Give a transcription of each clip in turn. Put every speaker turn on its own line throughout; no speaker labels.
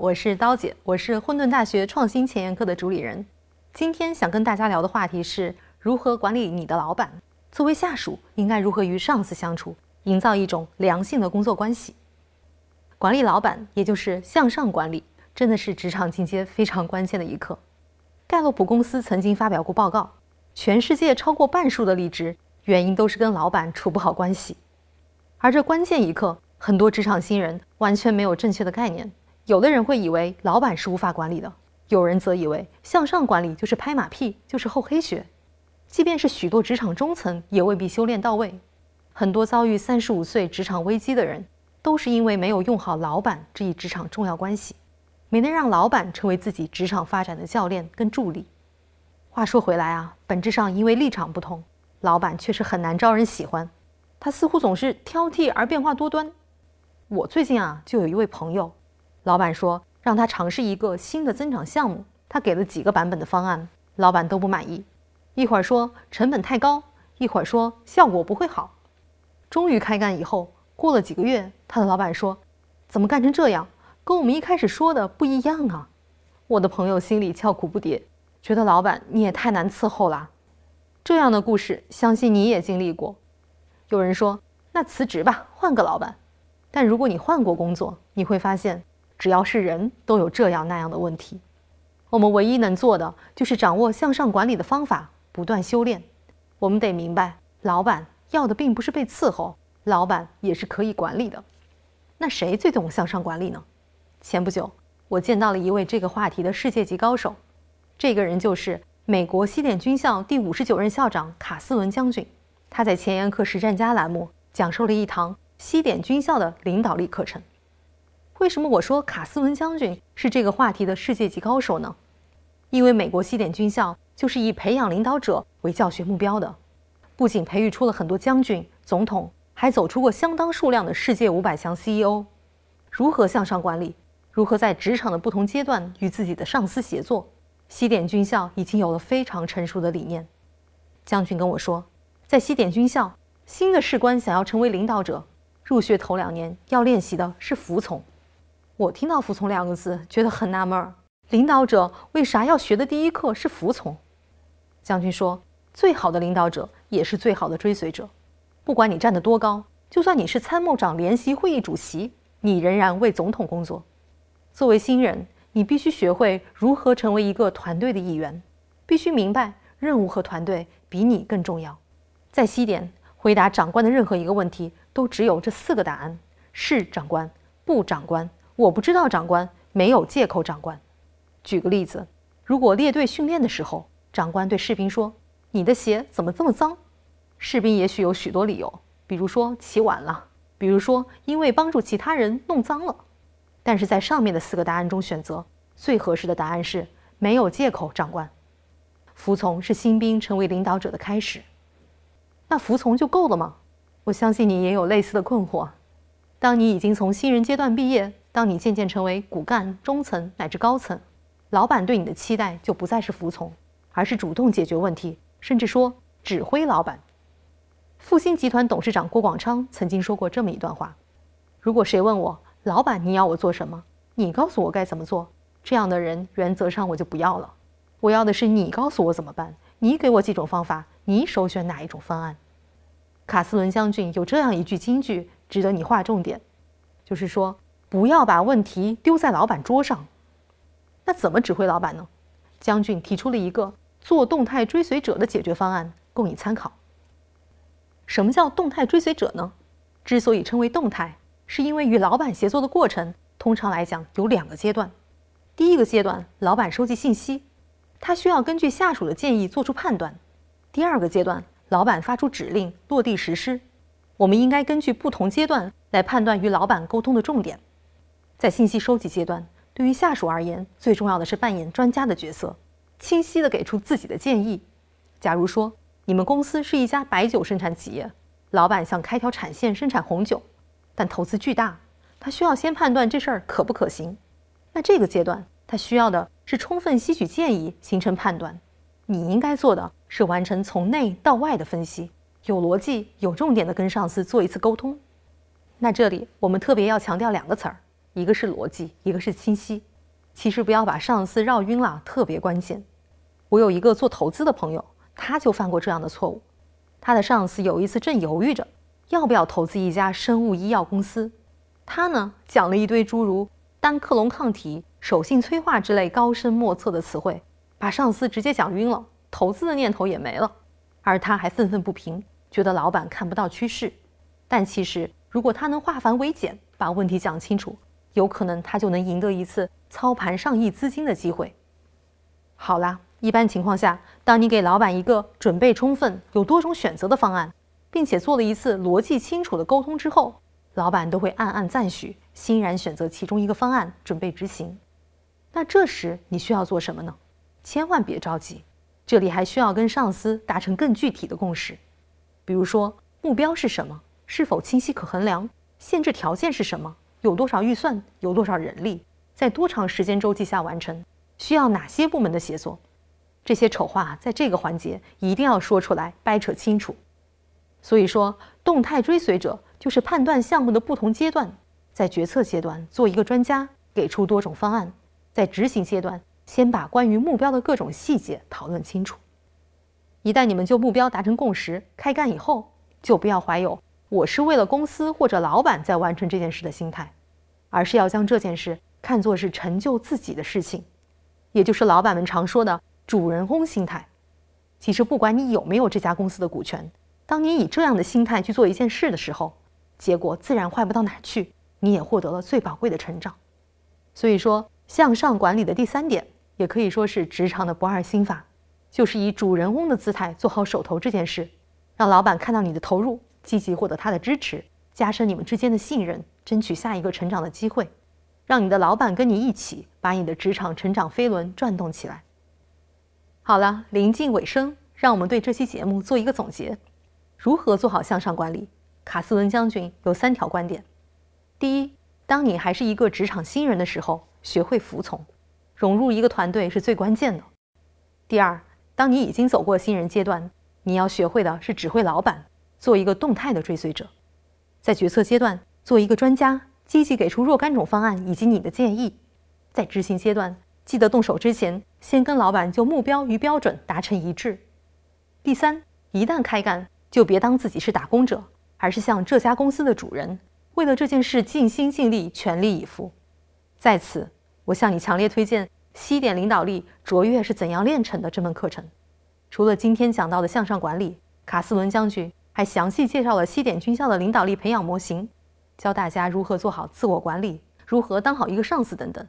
我是刀姐，我是混沌大学创新前沿课的主理人。今天想跟大家聊的话题是如何管理你的老板。作为下属，应该如何与上司相处，营造一种良性的工作关系？管理老板，也就是向上管理，真的是职场进阶非常关键的一课。盖洛普公司曾经发表过报告，全世界超过半数的离职原因都是跟老板处不好关系。而这关键一刻，很多职场新人完全没有正确的概念。有的人会以为老板是无法管理的，有人则以为向上管理就是拍马屁，就是厚黑学。即便是许多职场中层，也未必修炼到位。很多遭遇三十五岁职场危机的人，都是因为没有用好老板这一职场重要关系，没能让老板成为自己职场发展的教练跟助力。话说回来啊，本质上因为立场不同，老板确实很难招人喜欢。他似乎总是挑剔而变化多端。我最近啊，就有一位朋友。老板说让他尝试一个新的增长项目，他给了几个版本的方案，老板都不满意。一会儿说成本太高，一会儿说效果不会好。终于开干以后，过了几个月，他的老板说：“怎么干成这样？跟我们一开始说的不一样啊！”我的朋友心里叫苦不迭，觉得老板你也太难伺候了。这样的故事，相信你也经历过。有人说：“那辞职吧，换个老板。”但如果你换过工作，你会发现。只要是人都有这样那样的问题，我们唯一能做的就是掌握向上管理的方法，不断修炼。我们得明白，老板要的并不是被伺候，老板也是可以管理的。那谁最懂向上管理呢？前不久，我见到了一位这个话题的世界级高手，这个人就是美国西点军校第五十九任校长卡斯伦将军。他在前沿课实战家栏目讲授了一堂西点军校的领导力课程。为什么我说卡斯文将军是这个话题的世界级高手呢？因为美国西点军校就是以培养领导者为教学目标的，不仅培育出了很多将军、总统，还走出过相当数量的世界五百强 CEO。如何向上管理？如何在职场的不同阶段与自己的上司协作？西点军校已经有了非常成熟的理念。将军跟我说，在西点军校，新的士官想要成为领导者，入学头两年要练习的是服从。我听到“服从”两个字，觉得很纳闷。领导者为啥要学的第一课是服从？将军说：“最好的领导者也是最好的追随者。不管你站得多高，就算你是参谋长联席会议主席，你仍然为总统工作。作为新人，你必须学会如何成为一个团队的一员，必须明白任务和团队比你更重要。在西点，回答长官的任何一个问题都只有这四个答案：是长官，不长官。”我不知道，长官没有借口。长官，举个例子，如果列队训练的时候，长官对士兵说：“你的鞋怎么这么脏？”士兵也许有许多理由，比如说起晚了，比如说因为帮助其他人弄脏了。但是在上面的四个答案中选择最合适的答案是没有借口。长官，服从是新兵成为领导者的开始。那服从就够了吗？我相信你也有类似的困惑。当你已经从新人阶段毕业。当你渐渐成为骨干、中层乃至高层，老板对你的期待就不再是服从，而是主动解决问题，甚至说指挥老板。复兴集团董事长郭广昌曾经说过这么一段话：如果谁问我，老板你要我做什么，你告诉我该怎么做，这样的人原则上我就不要了。我要的是你告诉我怎么办，你给我几种方法，你首选哪一种方案？卡斯伦将军有这样一句金句，值得你划重点，就是说。不要把问题丢在老板桌上。那怎么指挥老板呢？将军提出了一个做动态追随者的解决方案，供你参考。什么叫动态追随者呢？之所以称为动态，是因为与老板协作的过程，通常来讲有两个阶段。第一个阶段，老板收集信息，他需要根据下属的建议做出判断。第二个阶段，老板发出指令，落地实施。我们应该根据不同阶段来判断与老板沟通的重点。在信息收集阶段，对于下属而言，最重要的是扮演专家的角色，清晰地给出自己的建议。假如说你们公司是一家白酒生产企业，老板想开条产线生产红酒，但投资巨大，他需要先判断这事儿可不可行。那这个阶段，他需要的是充分吸取建议，形成判断。你应该做的是完成从内到外的分析，有逻辑、有重点的跟上司做一次沟通。那这里我们特别要强调两个词儿。一个是逻辑，一个是清晰。其实不要把上司绕晕了，特别关键。我有一个做投资的朋友，他就犯过这样的错误。他的上司有一次正犹豫着要不要投资一家生物医药公司，他呢讲了一堆诸如单克隆抗体、手性催化之类高深莫测的词汇，把上司直接讲晕了，投资的念头也没了。而他还愤愤不平，觉得老板看不到趋势。但其实，如果他能化繁为简，把问题讲清楚，有可能他就能赢得一次操盘上亿资金的机会。好啦。一般情况下，当你给老板一个准备充分、有多种选择的方案，并且做了一次逻辑清楚的沟通之后，老板都会暗暗赞许，欣然选择其中一个方案准备执行。那这时你需要做什么呢？千万别着急，这里还需要跟上司达成更具体的共识。比如说，目标是什么？是否清晰可衡量？限制条件是什么？有多少预算？有多少人力？在多长时间周期下完成？需要哪些部门的协作？这些丑话在这个环节一定要说出来，掰扯清楚。所以说，动态追随者就是判断项目的不同阶段，在决策阶段做一个专家，给出多种方案；在执行阶段，先把关于目标的各种细节讨论清楚。一旦你们就目标达成共识，开干以后，就不要怀有我是为了公司或者老板在完成这件事的心态，而是要将这件事看作是成就自己的事情，也就是老板们常说的。主人公心态，其实不管你有没有这家公司的股权，当你以这样的心态去做一件事的时候，结果自然坏不到哪去，你也获得了最宝贵的成长。所以说，向上管理的第三点，也可以说是职场的不二心法，就是以主人公的姿态做好手头这件事，让老板看到你的投入，积极获得他的支持，加深你们之间的信任，争取下一个成长的机会，让你的老板跟你一起把你的职场成长飞轮转动起来。好了，临近尾声，让我们对这期节目做一个总结。如何做好向上管理？卡斯伦将军有三条观点：第一，当你还是一个职场新人的时候，学会服从，融入一个团队是最关键的；第二，当你已经走过新人阶段，你要学会的是指挥老板，做一个动态的追随者，在决策阶段做一个专家，积极给出若干种方案以及你的建议；在执行阶段。记得动手之前，先跟老板就目标与标准达成一致。第三，一旦开干，就别当自己是打工者，而是像这家公司的主人，为了这件事尽心尽力、全力以赴。在此，我向你强烈推荐《西点领导力：卓越是怎样炼成的》这门课程。除了今天讲到的向上管理，卡斯伦将军还详细介绍了西点军校的领导力培养模型，教大家如何做好自我管理，如何当好一个上司等等。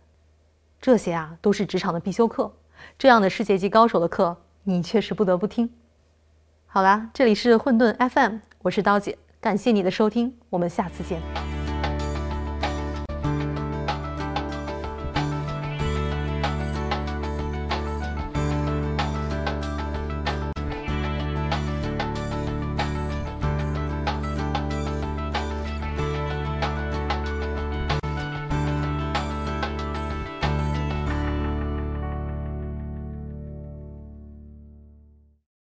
这些啊，都是职场的必修课。这样的世界级高手的课，你确实不得不听。好啦，这里是混沌 FM，我是刀姐，感谢你的收听，我们下次见。